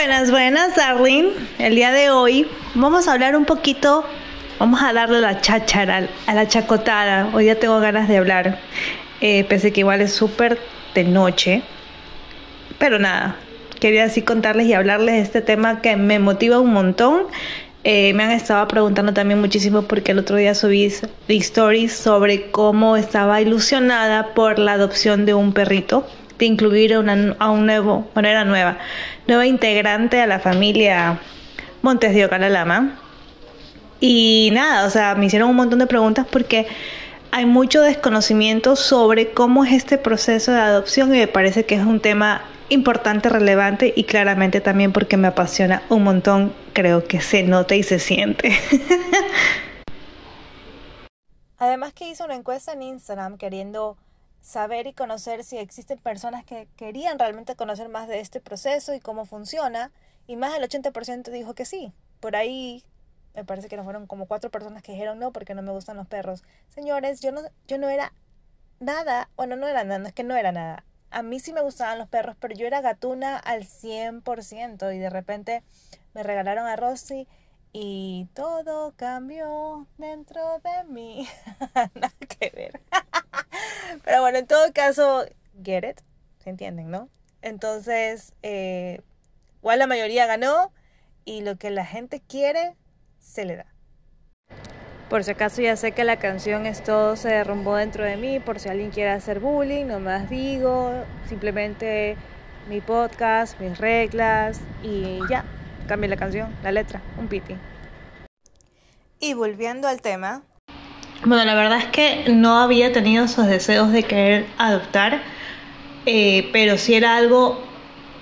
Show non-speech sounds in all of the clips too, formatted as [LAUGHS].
Buenas, buenas, darling. El día de hoy vamos a hablar un poquito, vamos a darle la cháchara, a la chacotada. Hoy ya tengo ganas de hablar, eh, pese que igual es súper de noche. Pero nada, quería así contarles y hablarles de este tema que me motiva un montón. Eh, me han estado preguntando también muchísimo porque el otro día subí stories sobre cómo estaba ilusionada por la adopción de un perrito de incluir a, una, un nuevo, manera nueva, nueva integrante a la familia Montes de Ocalalama. Y nada, o sea, me hicieron un montón de preguntas porque hay mucho desconocimiento sobre cómo es este proceso de adopción y me parece que es un tema importante, relevante y claramente también porque me apasiona un montón, creo que se nota y se siente. [LAUGHS] Además que hizo una encuesta en Instagram queriendo saber y conocer si existen personas que querían realmente conocer más de este proceso y cómo funciona, y más del 80% dijo que sí. Por ahí me parece que no fueron como cuatro personas que dijeron no porque no me gustan los perros. Señores, yo no, yo no era nada, bueno, no era nada, no es que no era nada. A mí sí me gustaban los perros, pero yo era gatuna al 100% y de repente me regalaron a Rosy y todo cambió dentro de mí. [LAUGHS] Nada que ver. Pero bueno, en todo caso, get it. ¿Se entienden, no? Entonces, eh, igual la mayoría ganó y lo que la gente quiere se le da. Por si acaso ya sé que la canción es todo se derrumbó dentro de mí, por si alguien quiere hacer bullying, no más digo, simplemente mi podcast, mis reglas y ya, cambie la canción, la letra, un piti. Y volviendo al tema, bueno, la verdad es que no había tenido esos deseos de querer adoptar, eh, pero sí era algo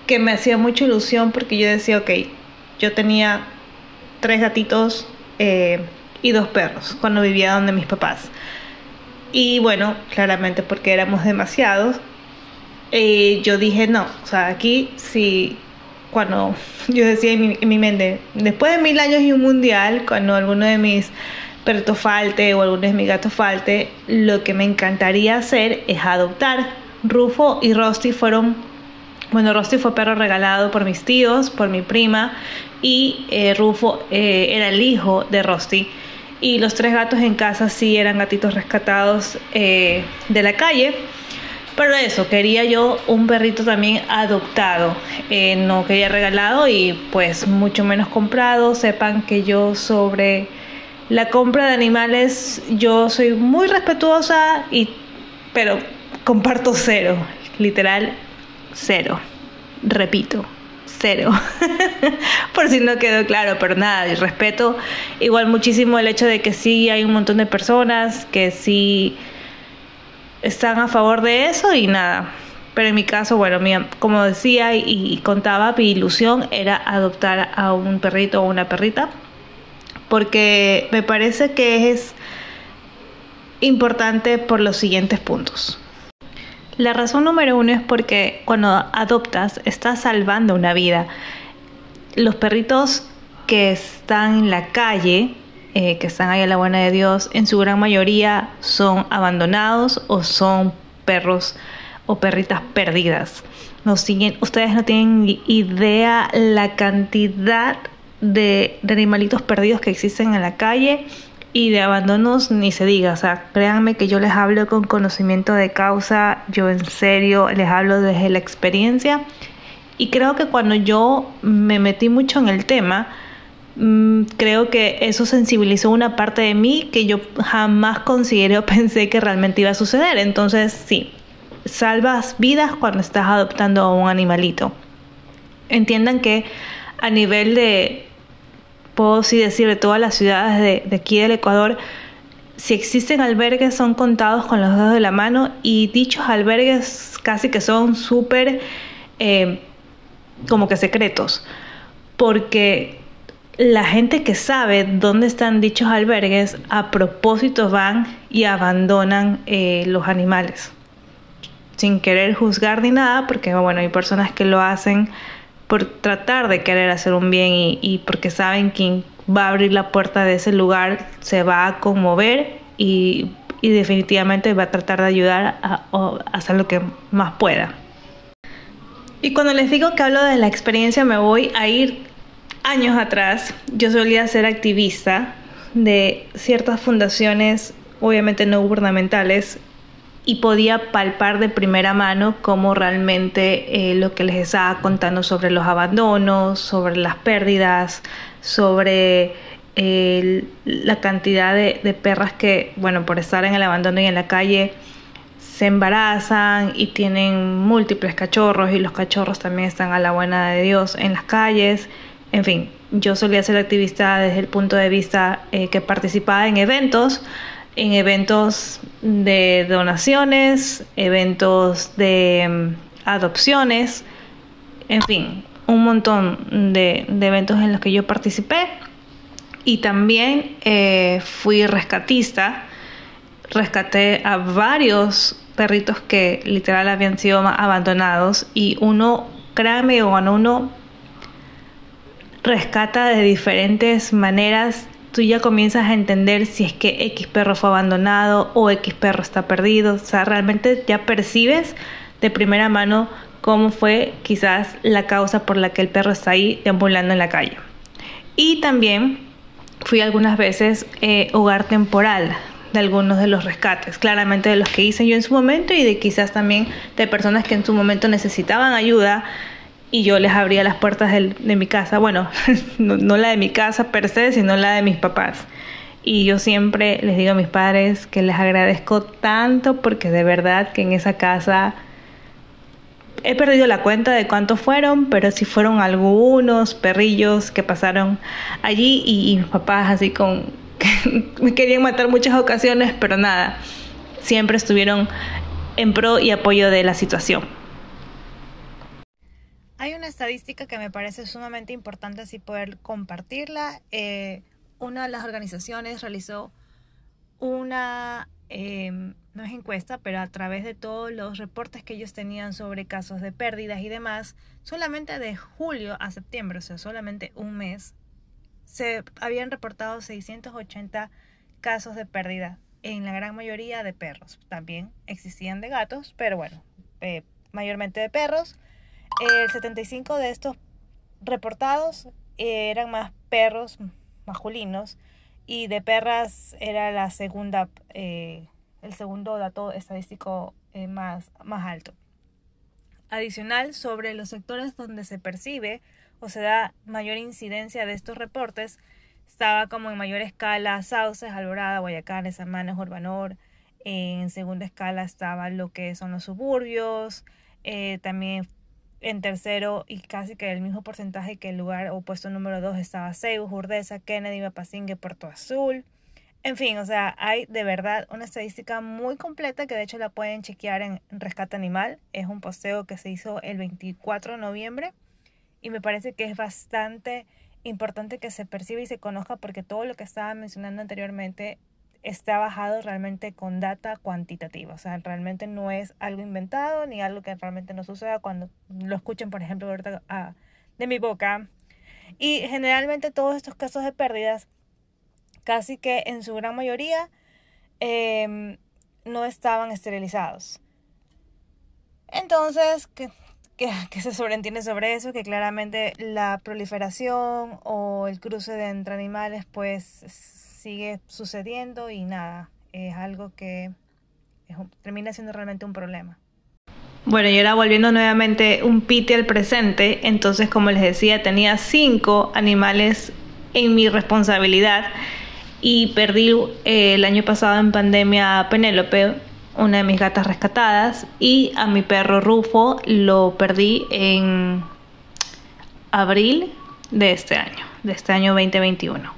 que me hacía mucha ilusión porque yo decía, ok, yo tenía tres gatitos eh, y dos perros cuando vivía donde mis papás. Y bueno, claramente porque éramos demasiados, eh, yo dije, no, o sea, aquí sí, cuando [LAUGHS] yo decía en mi, en mi mente, después de mil años y un mundial, cuando alguno de mis perrito falte o alguno de mis gatos falte, lo que me encantaría hacer es adoptar. Rufo y Rusty fueron, bueno, Rusty fue perro regalado por mis tíos, por mi prima, y eh, Rufo eh, era el hijo de Rusty. Y los tres gatos en casa sí eran gatitos rescatados eh, de la calle. Pero eso, quería yo un perrito también adoptado. no quería regalado y pues mucho menos comprado. Sepan que yo sobre la compra de animales yo soy muy respetuosa y pero comparto cero, literal cero. Repito, cero. [LAUGHS] Por si no quedó claro, pero nada, y respeto igual muchísimo el hecho de que sí hay un montón de personas que sí están a favor de eso y nada. Pero en mi caso, bueno, como decía y, y contaba, mi ilusión era adoptar a un perrito o una perrita porque me parece que es importante por los siguientes puntos. La razón número uno es porque cuando adoptas estás salvando una vida. Los perritos que están en la calle, eh, que están ahí a la buena de Dios, en su gran mayoría son abandonados o son perros o perritas perdidas. siguen, ustedes no tienen idea la cantidad de, animalitos perdidos que existen en la calle y de abandonos ni se diga, o sea, créanme que yo les hablo con conocimiento de causa, yo en serio les hablo desde la experiencia y creo que cuando yo me metí mucho en el tema, mm, creo que eso sensibilizó una parte de mí que yo jamás consideré o [LAUGHS] pensé que realmente iba a suceder. Entonces, sí, salvas vidas cuando estás adoptando a un animalito. Entiendan que a nivel de, puedo decir, de todas las ciudades de, aquí del Ecuador, si existen albergues son contados con los dedos de la mano y dichos albergues casi que son súper eh, como que secretos, porque la gente que sabe dónde están dichos albergues a propósito van y abandonan eh, los animales sin querer juzgar ni nada, porque bueno, hay personas que lo hacen por tratar de querer hacer un bien y, porque saben que va a abrir la puerta de ese lugar se va a conmover y, definitivamente va a tratar de ayudar a, hacer lo que más pueda. Y cuando les digo que hablo de la experiencia, me voy a ir años atrás. Yo solía ser activista de ciertas fundaciones, obviamente no gubernamentales, y podía palpar de primera mano cómo realmente eh, lo que les estaba contando sobre los abandonos, sobre las pérdidas, sobre eh, la cantidad de, de, perras que, bueno, por estar en el abandono y en la calle, se embarazan y tienen múltiples cachorros y los cachorros también están a la buena de Dios en las calles. En fin, yo solía ser activista desde el punto de vista eh, que participaba en eventos en eventos de donaciones, eventos de mm, adopciones, en fin, un montón de, eventos en los que yo participé. Y también eh, fui rescatista, rescaté a varios perritos que literal habían sido abandonados y uno, créame, cuando uno rescata de diferentes maneras tú ya comienzas a entender si es que X perro fue abandonado o X perro está perdido. O sea, realmente ya percibes de primera mano cómo fue quizás la causa por la que el perro está ahí deambulando en la calle. Y también fui algunas veces eh, hogar temporal de algunos de los rescates, claramente de los que hice yo en su momento y de quizás también de personas que en su momento necesitaban ayuda y yo les abría las puertas de mi casa, bueno, [LAUGHS] no, la de mi casa per se, sino la de mis papás. Y yo siempre les digo a mis padres que les agradezco tanto porque de verdad que en esa casa he perdido la cuenta de cuántos fueron, pero sí fueron algunos perrillos que pasaron allí y, y mis papás así con... [LAUGHS] me querían matar muchas ocasiones, pero nada, siempre estuvieron en pro y apoyo de la situación. Hay una estadística que me parece sumamente importante así poder compartirla. Eh, una de las organizaciones realizó una, em, no es encuesta, pero a través de todos los reportes que ellos tenían sobre casos de pérdidas y demás, solamente de julio a septiembre, o sea, solamente un mes, se habían reportado 680 casos de pérdida, en la gran mayoría de perros. También existían de gatos, pero bueno, eh, mayormente de perros. El 75 de estos reportados eran más perros masculinos y de perras era la segunda, eh, el segundo dato estadístico eh, más, más alto. Adicional, sobre los sectores donde se percibe o se da mayor incidencia de estos reportes, estaba como en mayor escala Sauces, Alborada, Guayacán, Samanes, Urbanor. En segunda escala estaba lo que son los suburbios, eh, también en tercero y casi que el mismo porcentaje que el lugar o puesto número dos estaba Ceibus, Urdesa, Kennedy, Mapasingue, Puerto Azul. En fin, o sea, hay de verdad una estadística muy completa que de hecho la pueden chequear en Rescate Animal. Es un posteo que se hizo el 24 de noviembre y me parece que es bastante importante que se perciba y se conozca porque todo lo que estaba mencionando anteriormente está bajado realmente con data cuantitativa. O sea, realmente no es algo inventado ni algo que realmente no suceda cuando lo escuchen, por ejemplo, ah, de mi boca. Y generalmente todos estos casos de pérdidas, casi que en su gran mayoría, em, no estaban esterilizados. Entonces, ¿qué, [LAUGHS] que, se sobreentiende sobre eso, que claramente la proliferación o el cruce de entre animales pues sigue sucediendo y nada, es algo que termina siendo realmente un problema. Bueno, y ahora volviendo nuevamente un piti al presente, entonces como les decía, tenía cinco animales en mi responsabilidad y perdí eh, el año pasado en pandemia a Penélope, una de mis gatas rescatadas, y a mi perro Rufo lo perdí en abril de este año, de este año 2021.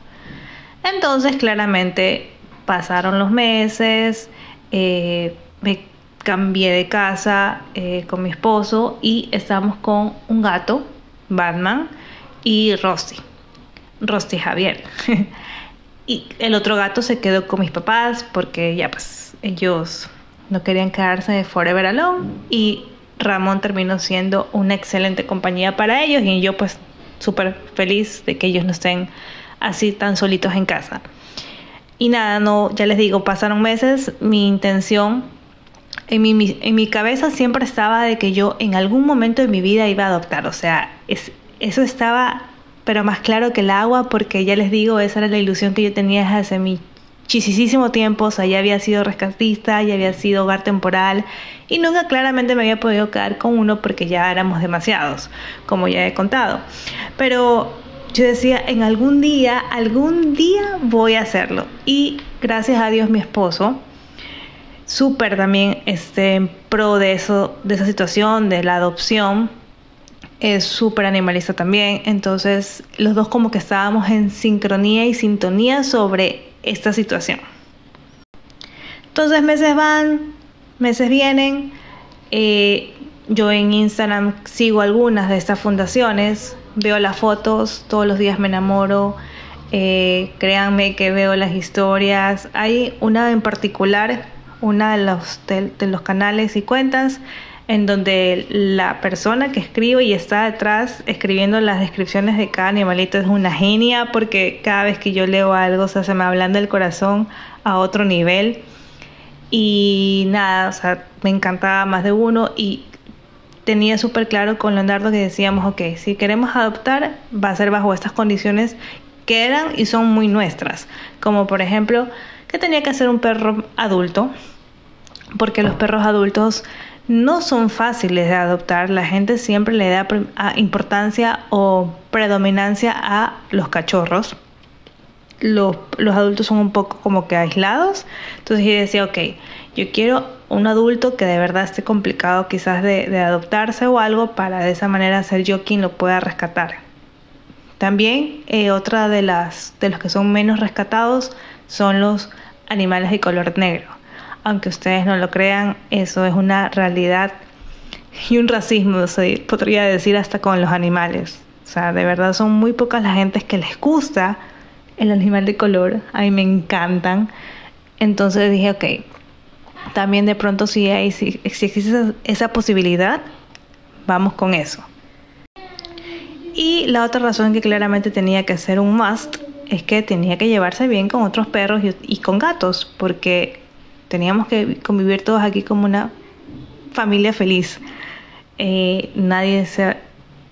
Entonces, claramente, pasaron los meses, eh, me cambié de casa eh, con mi esposo y estamos con un gato, Batman, y Rusty, Rusty Javier. [LAUGHS] y el otro gato se quedó con mis papás porque ya pues ellos no querían quedarse de Forever Alone y Ramón terminó siendo una excelente compañía para ellos y yo pues súper feliz de que ellos no estén así tan solitos en casa. Y nada, no, ya les digo, pasaron meses, mi intención en mi, en mi cabeza siempre estaba de que yo en algún momento de mi vida iba a adoptar. O sea, es, eso estaba pero más claro que el agua porque ya les digo, esa era la ilusión que yo tenía hace muchísimo tiempo. O sea, ya había sido rescatista, ya había sido hogar temporal y nunca claramente me había podido quedar con uno porque ya éramos demasiados, como ya he contado. Pero yo decía, en algún día, algún día voy a hacerlo. Y gracias a Dios mi esposo, súper también este, en pro de eso, de esa situación, de la adopción, es súper animalista también. Entonces, los dos como que estábamos en sincronía y sintonía sobre esta situación. Entonces, meses van, meses vienen. Eh, yo en Instagram sigo algunas de estas fundaciones, veo las fotos, todos los días me enamoro. Eh, créanme que veo las historias. Hay una en particular una de los, de, los canales y cuentas en donde la persona que escribe y está detrás escribiendo las descripciones de cada animalito es una genia porque cada vez que yo leo algo se me ablanda el corazón a otro nivel y nada, o sea, me encantaba más de uno y tenía súper claro con Leonardo que decíamos, ok, si queremos adoptar va a ser bajo estas condiciones que eran y son muy nuestras, como por ejemplo que tenía que ser un perro adulto, porque los perros adultos no son fáciles de adoptar. La gente siempre le da importancia o predominancia a los cachorros. Los, los, adultos son un poco como que aislados. Entonces yo decía, ok, yo quiero un adulto que de verdad esté complicado quizás de, adoptarse o algo para de esa manera ser yo quien lo pueda rescatar. También eh, otra de las de los que son menos rescatados son los animales de color negro aunque ustedes no lo crean, eso es una realidad y un racismo, se podría decir hasta con los animales. O sea, de verdad son muy pocas las gentes que les gusta el animal de color, a mí me encantan. Entonces dije, ok, también de pronto si, hay, si, existe esa, posibilidad, vamos con eso. Y la otra razón que claramente tenía que ser un must es que tenía que llevarse bien con otros perros y, y con gatos, porque Teníamos que convivir todos aquí como una familia feliz. Eh, nadie se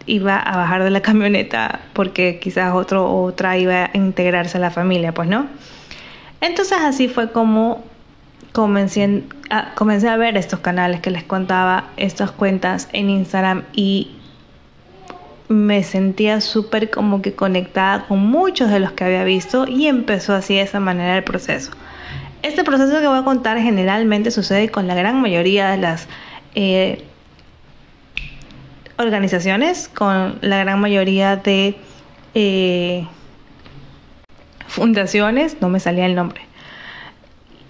iba a bajar de la [LAUGHS] camioneta porque quizás otro otra iba a integrarse a la familia, pues no. Entonces así fue como comencé a, comencé a ver estos canales que les contaba, estas cuentas en Instagram y me sentía súper como que conectada con muchos de los que había visto y empezó así de esa manera el proceso. Este proceso que voy a contar generalmente sucede con la gran mayoría de las eh, organizaciones, con la gran mayoría de eh, fundaciones, no me salía el nombre.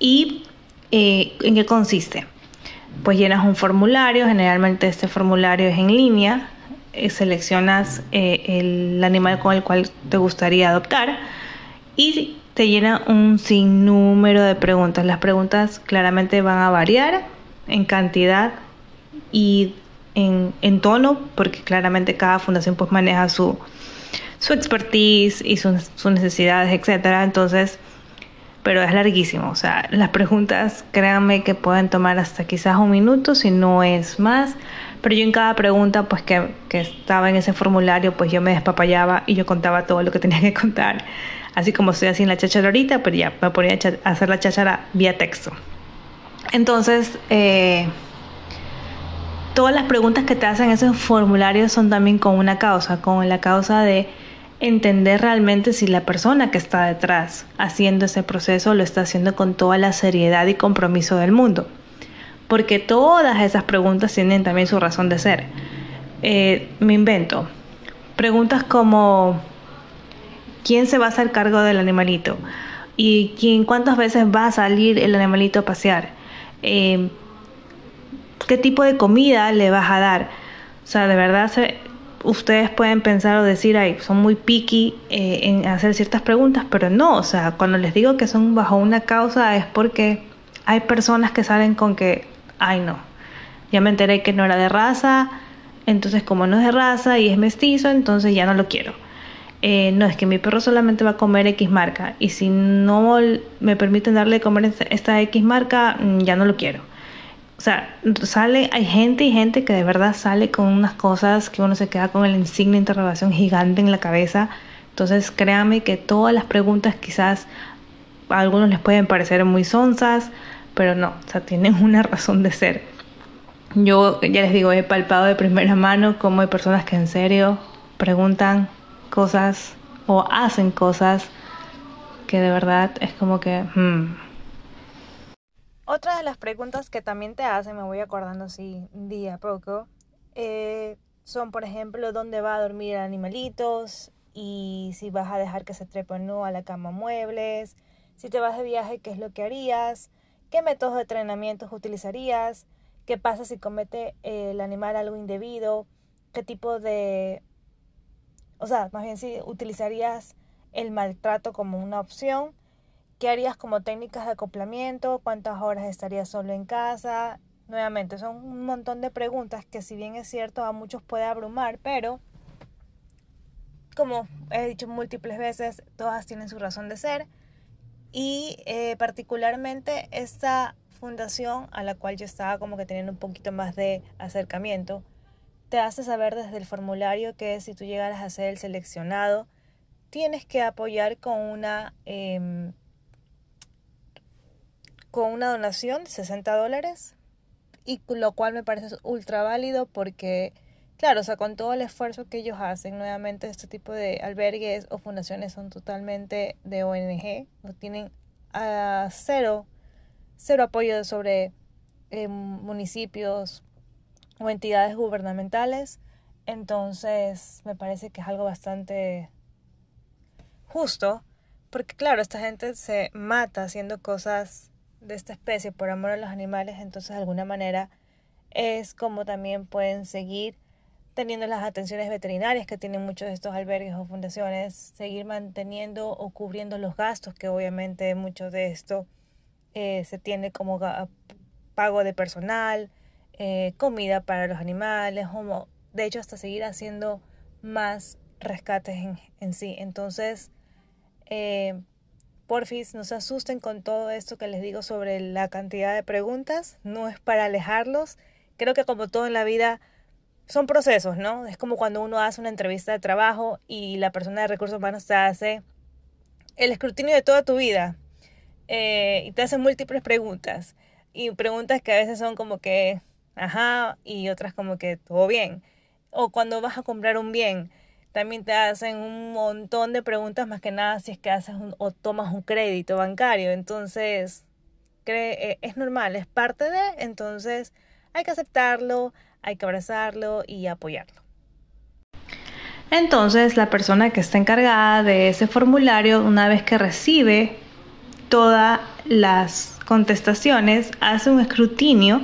¿Y eh, en qué consiste? Pues llenas un formulario, generalmente este formulario es en línea, seleccionas el animal con el cual te gustaría adoptar y te llena un sinnúmero de preguntas. Las preguntas claramente van a variar en cantidad y en, tono, porque claramente cada fundación pues maneja su, su expertise y sus, sus necesidades, etcétera. Entonces, pero es larguísimo. O sea, las preguntas, créanme que pueden tomar hasta quizás un minuto, si no es más. Pero yo en cada pregunta, pues que, estaba en ese formulario, pues yo me despapallaba y yo contaba todo lo que tenía que contar así como estoy haciendo la cháchara ahorita, pero ya me ponía a hacer la cháchara vía texto. Entonces, eh, todas las preguntas que te hacen en esos formularios son también con una causa, con la causa de entender realmente si la persona que está detrás haciendo ese proceso lo está haciendo con toda la seriedad y compromiso del mundo. Porque todas esas preguntas tienen también su razón de ser. Eh, me invento. Preguntas como quién se va a hacer cargo del animalito y quién, cuántas veces va a salir el animalito a pasear, em, qué tipo de comida le vas a dar. O sea, de verdad ustedes pueden pensar o decir, ay, son muy picky eh, en hacer ciertas preguntas, pero no, o sea, cuando les digo que son bajo una causa es porque hay personas que salen con que, ay, no, ya me enteré que no era de raza, entonces como no es de raza y es mestizo, entonces ya no lo quiero eh, no, es que mi perro solamente va a comer X marca y si no me permiten darle de comer esta X marca, mm, ya no lo quiero. O sea, sale, hay gente y gente que de verdad sale con unas cosas que uno se queda con el insignia de interrogación gigante en la cabeza. Entonces, créanme que todas las preguntas quizás a algunos les pueden parecer muy sonzas, pero no, o sea, tienen [LAUGHS] una razón de ser. Yo ya les digo, he palpado de primera mano cómo hay personas que en serio preguntan cosas o hacen cosas que de verdad es como que... Hmm. Otra de las preguntas que también te hacen, me voy acordando así día a poco, eh, son por ejemplo dónde va a dormir animalitos y si vas a dejar que se trepe o no a la cama muebles, si te vas de viaje, qué es lo que harías, qué métodos de entrenamiento utilizarías, qué pasa si comete el animal algo indebido, qué tipo de... O sea, más bien si utilizarías el maltrato como una opción, qué harías como técnicas de acoplamiento, cuántas horas estarías solo en casa. Nuevamente, son un montón de preguntas que si bien es cierto a muchos puede abrumar, pero como he dicho múltiples veces, todas tienen su razón de ser. Y eh, particularmente esta fundación a la cual yo estaba como que teniendo un poquito más de acercamiento, te hace saber desde el formulario que si tú llegaras a ser el seleccionado, tienes que apoyar con una, em, con una donación de 60 dólares, y lo cual me parece ultra válido porque, claro, o sea, con todo el esfuerzo que ellos hacen, nuevamente este tipo de albergues o fundaciones son totalmente de ONG, no tienen a cero cero apoyo sobre eh, municipios o entidades gubernamentales. Entonces me parece que es algo bastante justo, porque claro, esta gente se mata haciendo cosas de esta especie por amor a los animales, entonces de alguna manera es como también pueden seguir teniendo las atenciones veterinarias que tienen muchos de estos albergues o fundaciones, seguir manteniendo o cubriendo los gastos que obviamente muchos de esto eh, se tiene como pago de personal, eh, comida para los animales, como, de hecho hasta seguir haciendo más rescates en, en sí. Entonces, eh, porfis, no se asusten con todo esto que les digo sobre la cantidad de preguntas, no es para alejarlos. Creo que como todo en la vida son procesos, ¿no? Es como cuando uno hace una entrevista de trabajo y la persona de recursos humanos te hace el escrutinio de toda tu vida eh, y te hacen múltiples preguntas. Y preguntas que a veces son como que, ajá, y otras como que todo bien. O cuando vas a comprar un bien, también te hacen un montón de preguntas más que nada si es que haces o tomas un crédito bancario. Entonces, eh, es normal, es parte de, entonces hay que aceptarlo, hay que abrazarlo y apoyarlo. Entonces, la persona que está encargada de ese formulario, una vez que recibe todas las contestaciones, hace un escrutinio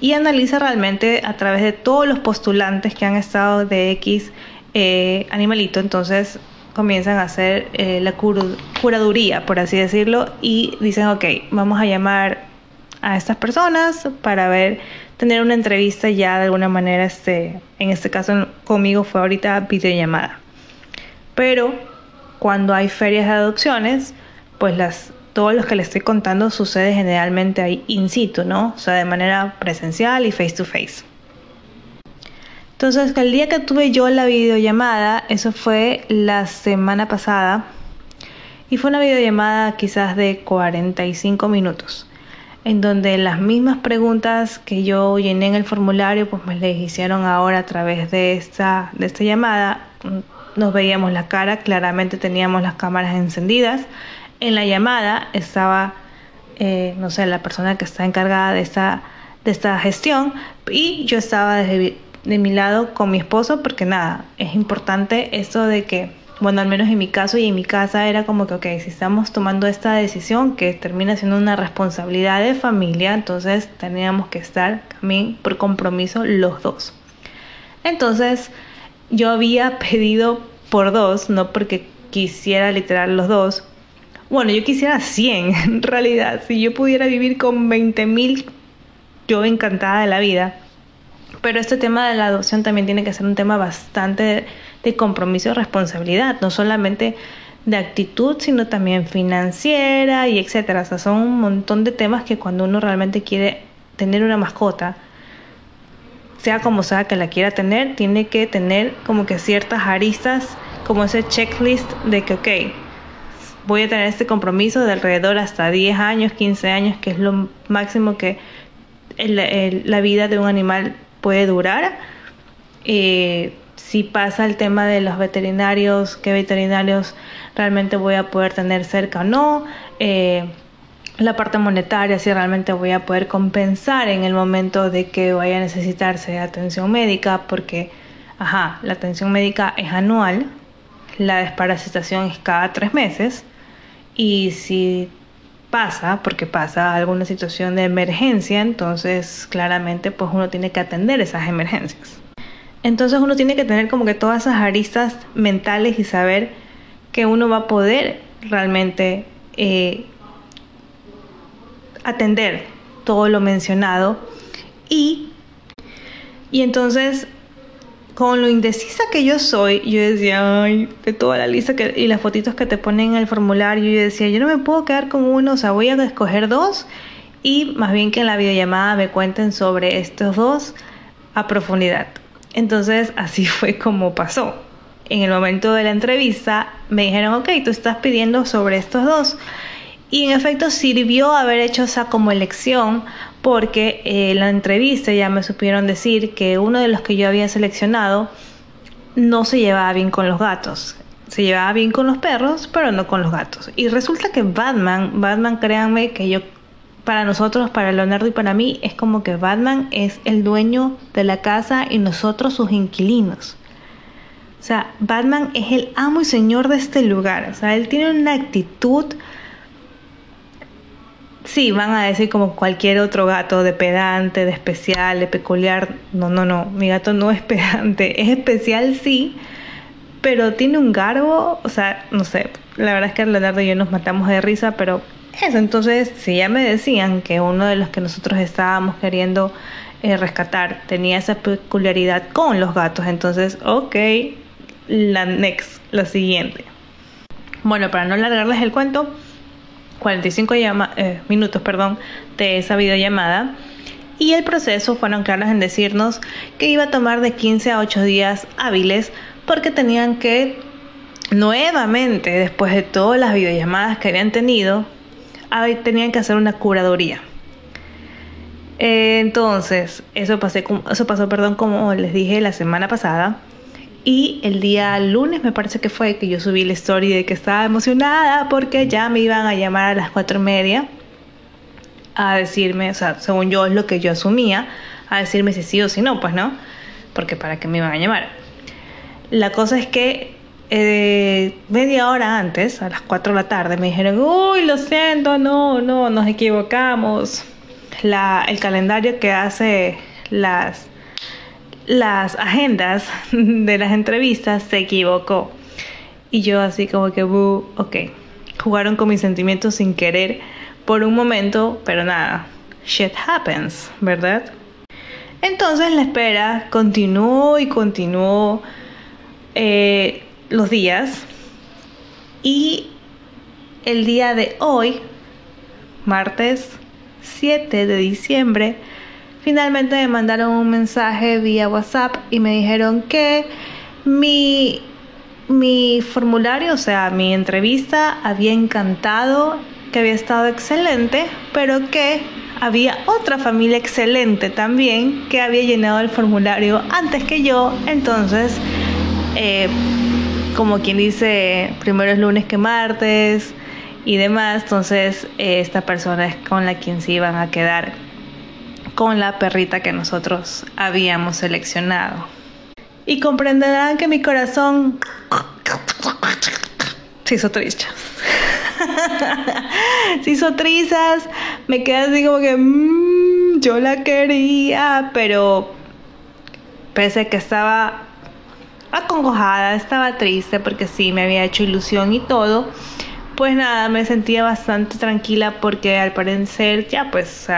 y analiza realmente a través de todos los postulantes que han estado de X eh, animalito, entonces comienzan a hacer eh, la curaduría, por así decirlo, y dicen, ok, vamos a llamar a estas personas para ver, tener una entrevista ya de alguna manera, este, en este caso conmigo fue ahorita videollamada. Pero cuando hay ferias de adopciones, pues las todo lo que le estoy contando sucede generalmente ahí in situ, ¿no? O sea, de manera presencial y face to face. Entonces, el día que tuve yo la videollamada, eso fue la semana pasada, y fue una videollamada quizás de 45 minutos, en donde las mismas preguntas que yo llené en el formulario, pues me les hicieron ahora a través de esta, de esta llamada. Nos veíamos la cara, claramente teníamos las cámaras encendidas en la llamada estaba, eh, no sé, la persona que está encargada de esta, de esta gestión y yo estaba de mi lado con mi esposo porque nada, es importante esto de que, bueno, al menos en mi caso y en mi casa era como que, ok, si estamos tomando esta decisión que termina siendo una responsabilidad de familia, entonces teníamos que estar también por compromiso los dos. Entonces, yo había [LAUGHS] pedido por dos, no porque quisiera literal los dos, bueno, yo quisiera 100 [LAUGHS] en realidad. Si yo pudiera vivir con 20 mil, yo encantada de la vida. Pero este tema de la adopción también tiene que ser un tema bastante de compromiso y responsabilidad, no solamente de actitud, sino también financiera y etcétera. O sea, son un montón de temas que cuando uno realmente quiere tener una mascota, sea como sea que la quiera tener, tiene que tener como que ciertas aristas, como ese checklist de que, ok, voy a tener este compromiso de alrededor hasta 10 años, 15 años, que es lo máximo que la vida de un animal puede durar. Eh, si pasa el tema de los veterinarios, qué veterinarios realmente voy a poder tener cerca o no. Eh, la parte monetaria, si realmente voy a poder compensar en el momento de que vaya a necesitarse atención médica, porque, ajá, la atención médica es anual, la desparasitación es cada tres meses, y si pasa, porque pasa alguna situación de emergencia, entonces claramente pues uno tiene que atender esas emergencias. Entonces uno tiene que tener como que todas esas aristas mentales y saber que uno va a poder realmente eh, atender todo lo mencionado y, y entonces con lo indecisa que yo soy, yo decía, ay, de toda la lista que, y las fotitos que te ponen en el formulario, yo decía, yo no me puedo quedar con uno, o sea, voy a escoger dos y más bien que en la videollamada me cuenten sobre estos dos a profundidad. Entonces así [LAUGHS] fue como pasó. En el momento de la entrevista me dijeron, ok, tú estás pidiendo sobre estos dos. Y en efecto sirvió haber hecho esa como elección porque en eh, la entrevista ya me supieron decir que uno de los que yo había seleccionado no se llevaba bien con los gatos. Se llevaba bien con los perros, pero no con los gatos. Y resulta que Batman, Batman créanme que yo, para nosotros, para Leonardo y para mí, es como que Batman es el dueño de la casa y nosotros sus inquilinos. O sea, Batman es el amo y señor de este lugar. O sea, él tiene una actitud Sí, van a decir como cualquier otro gato, de pedante, de especial, de peculiar. No, no, no, mi gato no es [LAUGHS] pedante. Es especial, sí, pero tiene un garbo, o sea, no sé. La verdad es que Leonardo y yo nos matamos de risa, pero eso. Entonces, si ya me decían que uno de los que nosotros estábamos queriendo eh, rescatar tenía esa peculiaridad con los gatos, entonces, ok, la next, la siguiente. Bueno, para no alargarles el cuento 45 eh, minutos perdón, de esa videollamada y el proceso fueron claros en decirnos que iba a tomar de 15 a 8 días hábiles porque tenían que nuevamente, después de todas las videollamadas que habían tenido, tenían que hacer una curaduría. entonces, eso, pasé, eso pasó, perdón, como les dije la semana pasada. Y el día lunes me parece que fue que yo subí la story de que estaba emocionada porque ya me iban a llamar a las cuatro y media a decirme, o sea, según yo es lo que yo asumía, a decirme si sí o si no, pues no, porque para qué me iban a llamar. La cosa es que eh, media hora antes, a las 4 de la tarde, me dijeron, uy, lo siento, no, no, nos equivocamos. La, el calendario que hace las las agendas de las entrevistas se equivocó. Y yo así como que, ok, jugaron con mis sentimientos sin querer por un momento, pero nada, shit happens, ¿verdad? Entonces la espera continuó y continuó eh, los días y el día de hoy, martes 7 de diciembre, Finalmente me mandaron un mensaje vía WhatsApp y me dijeron que mi, mi formulario, o sea, mi entrevista había encantado, que había estado excelente, pero que había otra familia excelente también que había llenado el formulario antes que yo. Entonces, eh, como quien dice, primero es lunes que martes y demás, entonces eh, esta persona es con la quien se iban a quedar con la perrita que nosotros habíamos seleccionado. Y comprenderán que mi corazón se hizo trizas. [LAUGHS] se hizo trizas. Me quedé así como que mmm, yo la quería, pero pese que estaba acongojada, estaba triste porque sí me había hecho ilusión y todo. Pues nada, me sentía bastante tranquila porque al parecer ya pues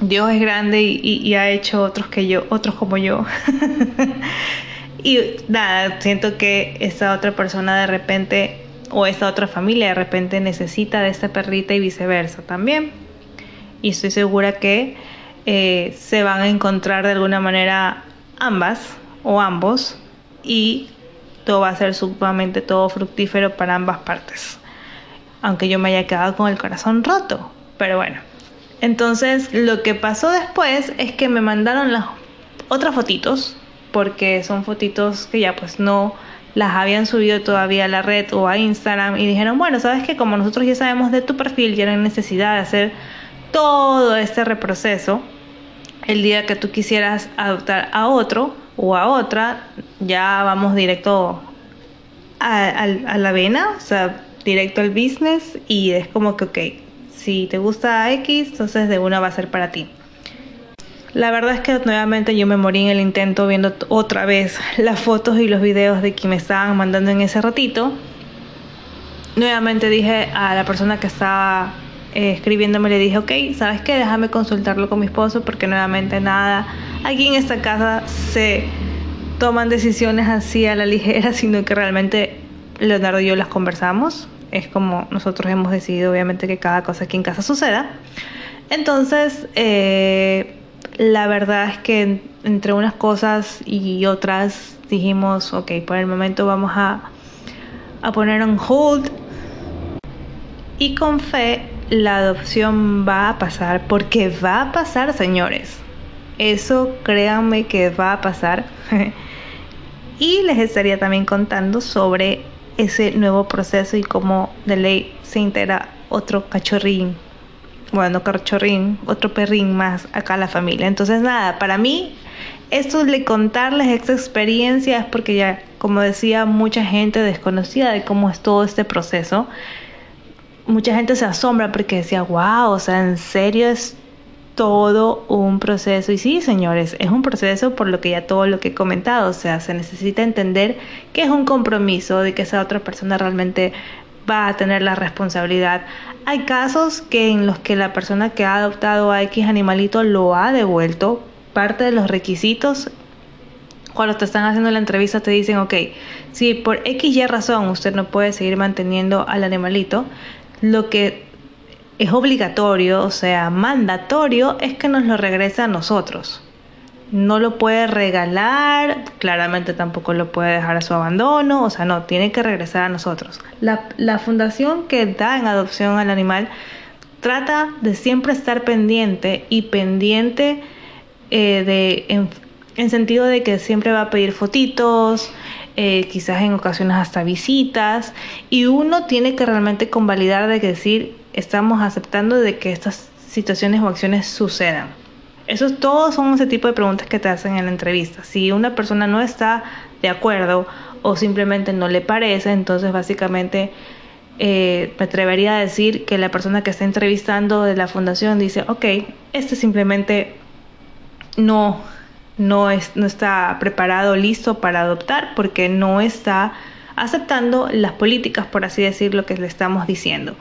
Dios es grande y, ha hecho otros que yo, otros como yo. [LAUGHS] y nada, siento que esa otra persona de repente o esa otra familia de repente necesita de esta perrita y viceversa también. Y estoy segura que eh, se van a encontrar de alguna manera ambas o ambos y todo va a ser sumamente todo fructífero para ambas partes. Aunque yo me haya quedado con el corazón roto. Pero bueno. Entonces lo que pasó después es que me mandaron las otras fotitos. Porque son fotitos que ya pues no las habían subido todavía a la red o a Instagram. Y dijeron, bueno, sabes que como nosotros ya sabemos de tu perfil, ya no hay necesidad de hacer todo este reproceso. El día que tú quisieras adoptar a otro o a otra, ya vamos directo a, la vena, o sea, directo al business y es como que, ok, si te gusta X, entonces de una va a ser para ti. La verdad es que nuevamente yo me morí en el intento viendo otra vez [LAUGHS] las fotos y los videos de quien me estaban mandando en ese ratito. Nuevamente dije a la persona que estaba eh, escribiéndome, le dije, ok, ¿sabes qué? Déjame consultarlo con mi esposo porque nuevamente nada, aquí en esta casa se toman decisiones así a la ligera, [LAUGHS] sino que realmente Leonardo y yo las conversamos. Es como nosotros hemos decidido, obviamente, que cada cosa aquí en casa suceda. Entonces, eh, la verdad es que entre unas cosas y otras dijimos, ok, por el momento vamos a, a poner on hold. Y con fe, la adopción va a pasar, porque va a pasar, señores. Eso créanme que va a pasar. [LAUGHS] y les estaría también contando sobre ese nuevo proceso y cómo de ley se integra otro cachorrín, bueno, cachorrín, otro perrín más acá a la familia. Entonces nada, para mí esto de contarles esta experiencia es porque ya, como decía, mucha gente desconocida de cómo es todo este proceso. Mucha gente se asombra porque decía, wow, o sea, en serio es todo un proceso. Y sí, señores, es un proceso por lo que ya todo lo que he comentado, o sea, se necesita entender que es un compromiso de que esa otra persona realmente va a tener la responsabilidad. Hay casos que en los que la persona que ha adoptado a X animalito lo ha devuelto. Parte de los requisitos cuando te están haciendo la entrevista te dicen, ok, si por X y razón usted no puede seguir manteniendo al animalito, lo que es obligatorio, o sea, mandatorio, es que nos lo regrese a nosotros. No lo puede regalar, claramente tampoco lo puede dejar a su abandono, o sea, no, tiene que regresar a nosotros. La, fundación que da en adopción al animal trata de siempre estar pendiente y pendiente eh, de, en, en, sentido de que siempre va a pedir fotitos, eh, quizás en ocasiones hasta visitas, y uno tiene que realmente convalidar de decir, estamos aceptando de que estas situaciones o acciones sucedan. Esos todos son ese tipo de preguntas que te hacen en la entrevista. Si una persona no está de acuerdo o simplemente no le parece, entonces básicamente eh, me atrevería a decir que la persona que está entrevistando de la fundación dice, ok, este simplemente no, no, es, no está preparado, listo para adoptar porque no está aceptando las políticas, por así decirlo, que le estamos diciendo.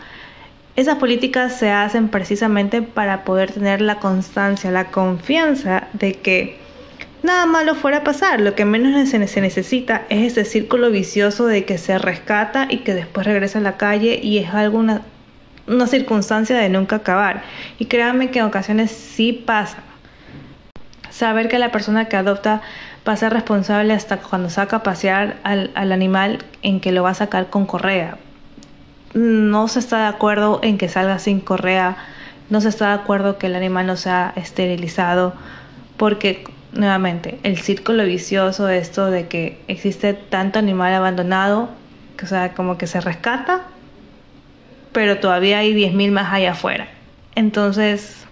Esas políticas se hacen precisamente para poder tener la constancia, la confianza de que nada malo fuera a pasar. Lo que menos se necesita es ese círculo vicioso de que se rescata y que después regresa a la calle y es alguna una circunstancia de nunca acabar. Y créanme que en ocasiones sí pasa. Saber que la persona que adopta va a ser responsable hasta cuando saca a pasear al, al animal en que lo va a sacar con correa no se está de acuerdo en que salga sin correa, no se está de acuerdo que el animal no sea esterilizado, porque nuevamente el círculo vicioso de esto de que existe tanto animal abandonado, que, sea, como que se rescata, pero todavía hay 10.000 más allá afuera. Entonces,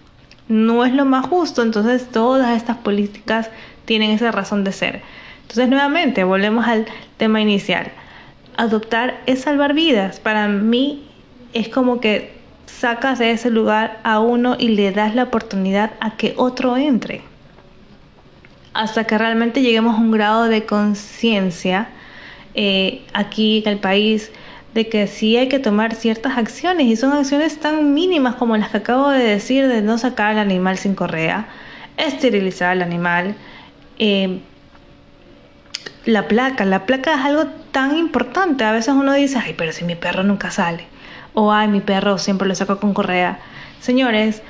no es lo más justo, entonces todas estas políticas tienen esa razón de ser. Entonces, nuevamente, volvemos al tema inicial adoptar es salvar vidas. Para mí es como que sacas de ese lugar a uno y le das la oportunidad a que otro entre. Hasta que realmente lleguemos a un grado de conciencia eh, aquí en el país de que sí hay que tomar ciertas acciones y son acciones tan mínimas como las que acabo de decir de no sacar al animal sin correa, esterilizar al animal, eh, la placa. La placa es algo tan importante. A veces uno dice, ay, pero si mi perro nunca sale. O, ay, mi perro siempre lo saco con correa. Señores,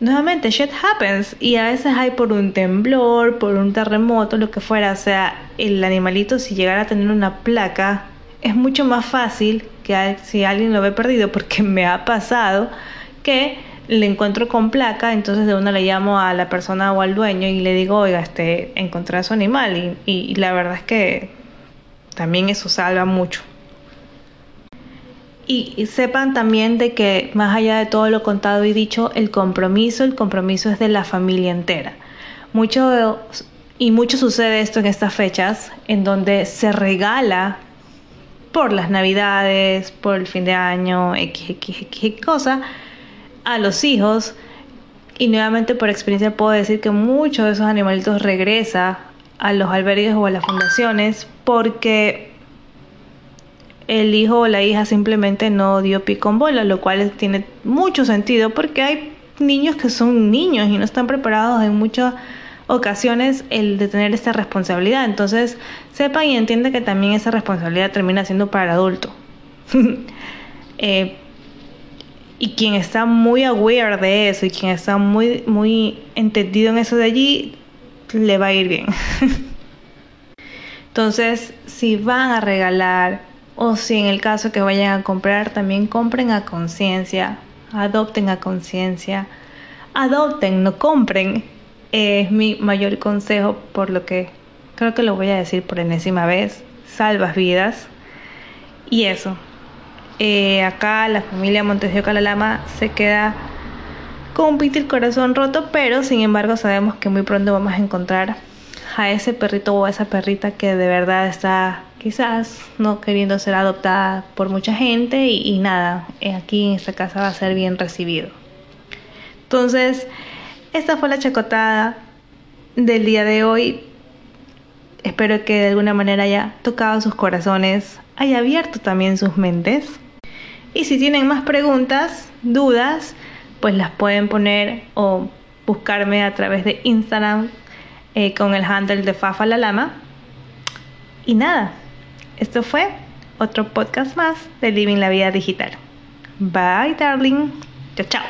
nuevamente, shit happens. Y a veces hay por un temblor, por un terremoto, lo que fuera. O sea, el animalito, si llegara a tener una placa, es mucho más fácil que si alguien lo ve perdido, porque me ha pasado que le encuentro con placa, entonces de una le llamo a la persona o al dueño y le digo, oiga, este, encontré a su animal. Y, y la verdad es que también eso salva mucho. Y, sepan también de que más allá de todo lo contado y dicho, el compromiso, el compromiso es de la familia entera. Mucho y mucho sucede esto en estas fechas, en donde se regala por las navidades, por el fin de año, x, x, x cosa, a los hijos. Y nuevamente por experiencia puedo decir que muchos de esos animalitos regresa a los albergues o a las fundaciones porque el hijo o la hija simplemente no dio pico en bola, lo cual tiene mucho sentido porque hay niños que son niños y no están preparados en muchas ocasiones el de tener esta responsabilidad. Entonces, sepan y entiendan que también esa responsabilidad termina siendo para el adulto. [LAUGHS] Eh, y quien está muy aware de eso y quien está muy, muy entendido en eso de allí, le va a ir bien. [LAUGHS] Entonces, si van a regalar o si en el caso que vayan a comprar, también compren a conciencia, adopten a conciencia, adopten, no compren. Es mi mayor consejo, por lo que creo que lo voy a decir por enésima vez, salvas vidas. Y eso, eh, acá la familia Montesio Calalama se queda con un el corazón roto, pero sin embargo sabemos que muy pronto vamos a encontrar a ese perrito o a esa perrita que de verdad está quizás no queriendo ser adoptada por mucha gente y, nada, eh, aquí en esta casa va a ser bien recibido. Entonces, esta fue la chacotada del día de hoy. Espero que de alguna manera haya tocado sus corazones, haya abierto también sus mentes. Y si tienen más preguntas, dudas, pues las pueden poner o buscarme a través de Instagram eh, con el handle de Fafa la Lama. Y nada, esto fue otro podcast más de Living la Vida Digital. Bye, darling. Chao, chao.